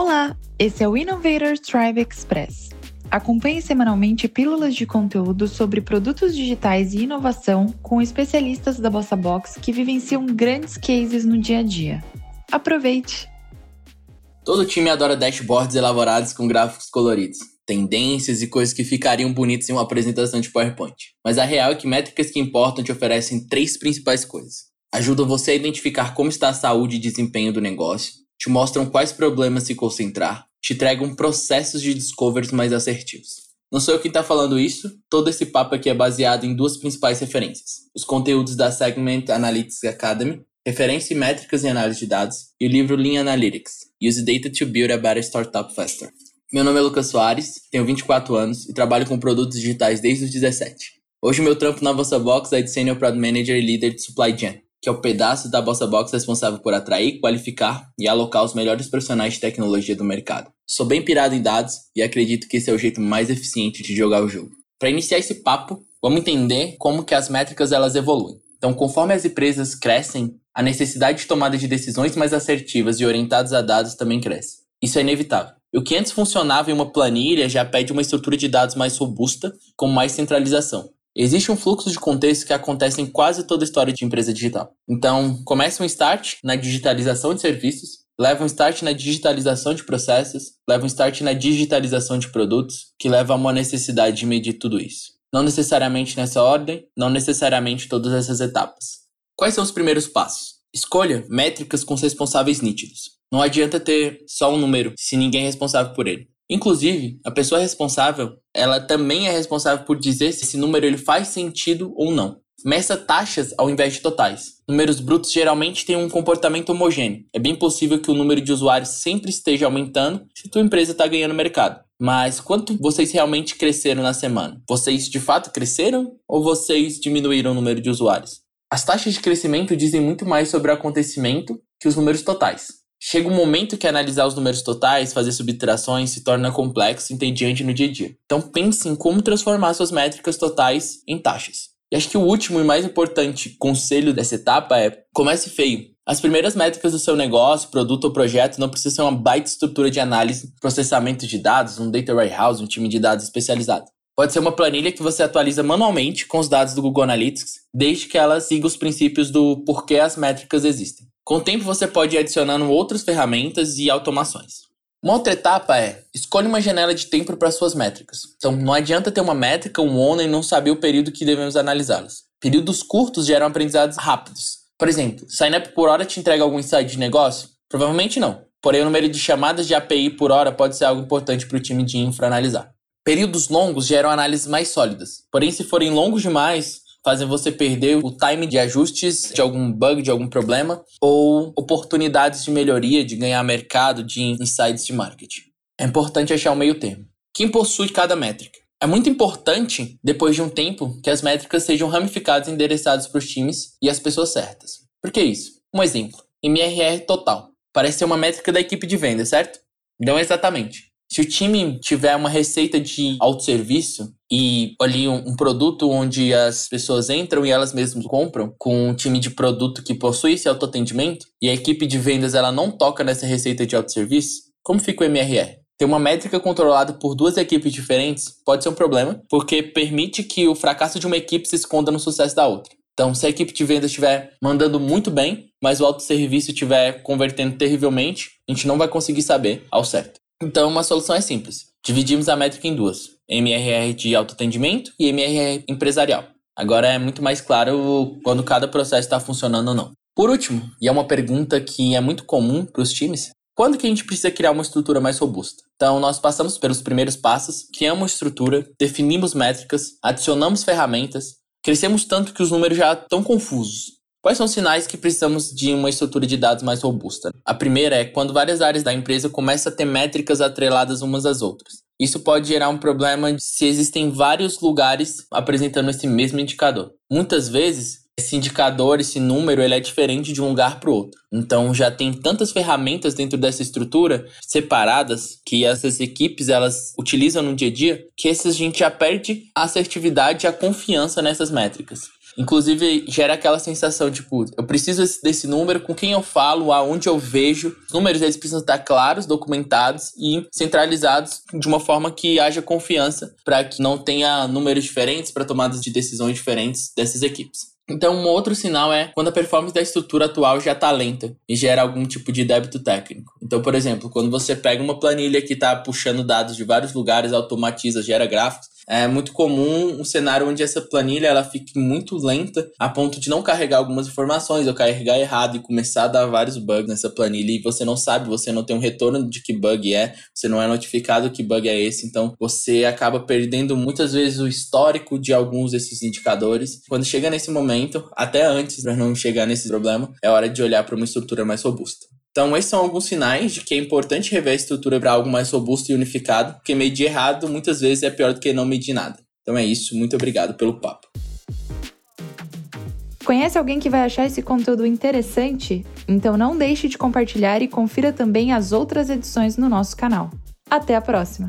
Olá, esse é o Innovator Tribe Express. Acompanhe semanalmente pílulas de conteúdo sobre produtos digitais e inovação com especialistas da Bossa Box que vivenciam grandes cases no dia a dia. Aproveite! Todo time adora dashboards elaborados com gráficos coloridos, tendências e coisas que ficariam bonitas em uma apresentação de PowerPoint. Mas a real é que métricas que importam te oferecem três principais coisas. Ajudam você a identificar como está a saúde e desempenho do negócio, te mostram quais problemas se concentrar, te entregam processos de discovery mais assertivos. Não sou eu quem está falando isso, todo esse papo aqui é baseado em duas principais referências: os conteúdos da Segment Analytics Academy, referência em métricas e análise de dados, e o livro Lean Analytics, Use Data to Build a Better Startup Faster. Meu nome é Lucas Soares, tenho 24 anos e trabalho com produtos digitais desde os 17. Hoje meu trampo na Vossa Box é de Senior Product Manager e Líder de Supply Chain que é o pedaço da Bossa Box responsável por atrair, qualificar e alocar os melhores profissionais de tecnologia do mercado. Sou bem pirado em dados e acredito que esse é o jeito mais eficiente de jogar o jogo. Para iniciar esse papo, vamos entender como que as métricas elas evoluem. Então, conforme as empresas crescem, a necessidade de tomada de decisões mais assertivas e orientadas a dados também cresce. Isso é inevitável. O que antes funcionava em uma planilha já pede uma estrutura de dados mais robusta, com mais centralização. Existe um fluxo de contexto que acontece em quase toda a história de empresa digital. Então, começa um start na digitalização de serviços, leva um start na digitalização de processos, leva um start na digitalização de produtos, que leva a uma necessidade de medir tudo isso. Não necessariamente nessa ordem, não necessariamente todas essas etapas. Quais são os primeiros passos? Escolha métricas com responsáveis nítidos. Não adianta ter só um número se ninguém é responsável por ele. Inclusive, a pessoa responsável, ela também é responsável por dizer se esse número ele faz sentido ou não. Meça taxas ao invés de totais. Números brutos geralmente têm um comportamento homogêneo. É bem possível que o número de usuários sempre esteja aumentando se tua empresa está ganhando mercado. Mas quanto vocês realmente cresceram na semana? Vocês de fato cresceram ou vocês diminuíram o número de usuários? As taxas de crescimento dizem muito mais sobre o acontecimento que os números totais. Chega um momento que analisar os números totais, fazer subtrações, se torna complexo e entediante no dia a dia. Então pense em como transformar suas métricas totais em taxas. E acho que o último e mais importante conselho dessa etapa é comece feio. As primeiras métricas do seu negócio, produto ou projeto não precisam ser uma baita estrutura de análise, processamento de dados, um data warehouse, um time de dados especializado. Pode ser uma planilha que você atualiza manualmente com os dados do Google Analytics, desde que ela siga os princípios do porquê as métricas existem. Com o tempo, você pode ir adicionando outras ferramentas e automações. Uma outra etapa é escolha uma janela de tempo para suas métricas. Então, não adianta ter uma métrica, um ONA e não saber o período que devemos analisá-las. Períodos curtos geram aprendizados rápidos. Por exemplo, sign-up por hora te entrega algum insight de negócio? Provavelmente não. Porém, o número de chamadas de API por hora pode ser algo importante para o time de infra analisar. Períodos longos geram análises mais sólidas. Porém, se forem longos demais, fazem você perder o time de ajustes de algum bug, de algum problema, ou oportunidades de melhoria, de ganhar mercado, de insights de marketing. É importante achar o meio termo. Quem possui cada métrica? É muito importante, depois de um tempo, que as métricas sejam ramificadas e endereçadas para os times e as pessoas certas. Por que isso? Um exemplo. MRR total. Parece ser uma métrica da equipe de venda, certo? Não exatamente. Se o time tiver uma receita de autosserviço e ali um, um, produto onde as pessoas entram e elas mesmas compram, com um time de produto que possui esse autoatendimento, e a equipe de vendas ela não toca nessa receita de autosserviço, como fica o MRR? Ter uma métrica controlada por duas equipes diferentes pode ser um problema, porque permite que o fracasso de uma equipe se esconda no sucesso da outra. Então, se a equipe de vendas estiver mandando muito bem, mas o autosserviço estiver convertendo terrivelmente, a gente não vai conseguir saber ao certo. Então, uma solução é simples. Dividimos a métrica em duas: MRR de autoatendimento e MRR empresarial. Agora é muito mais claro quando cada processo está funcionando ou não. Por último, e é uma pergunta que é muito comum para os times, quando que a gente precisa criar uma estrutura mais robusta? Então, nós passamos pelos primeiros passos, criamos uma estrutura, definimos métricas, adicionamos ferramentas, crescemos tanto que os números já estão confusos. Quais são os sinais que precisamos de uma estrutura de dados mais robusta? A primeira é quando várias áreas da empresa começam a ter métricas atreladas umas às outras. Isso pode gerar um problema se existem vários lugares apresentando esse mesmo indicador. Muitas vezes, esse indicador, esse número, ele é diferente de um lugar para o outro. Então já tem tantas ferramentas dentro dessa estrutura separadas que essas equipes elas utilizam no dia a dia que a gente já perde a assertividade e a confiança nessas métricas. Inclusive, gera aquela sensação, tipo, eu preciso desse número, com quem eu falo, aonde eu vejo. Os números, eles precisam estar claros, documentados e centralizados de uma forma que haja confiança para que não tenha números diferentes para tomadas de decisões diferentes dessas equipes. Então, um outro sinal é quando a performance da estrutura atual já está lenta e gera algum tipo de débito técnico. Então, por exemplo, quando você pega uma planilha que está puxando dados de vários lugares, automatiza, gera gráficos, é muito comum um cenário onde essa planilha ela fique muito lenta a ponto de não carregar algumas informações ou carregar errado e começar a dar vários bugs nessa planilha e você não sabe, você não tem um retorno de que bug é, você não é notificado que bug é esse, então você acaba perdendo muitas vezes o histórico de alguns desses indicadores. Quando chega nesse momento, até antes para não chegar nesse problema, é hora de olhar para uma estrutura mais robusta. Então, esses são alguns sinais de que é importante rever a estrutura para algo mais robusto e unificado, porque medir errado muitas vezes é pior do que não medir nada. Então é isso, muito obrigado pelo papo. Conhece alguém que vai achar esse conteúdo interessante? Então não deixe de compartilhar e confira também as outras edições no nosso canal. Até a próxima!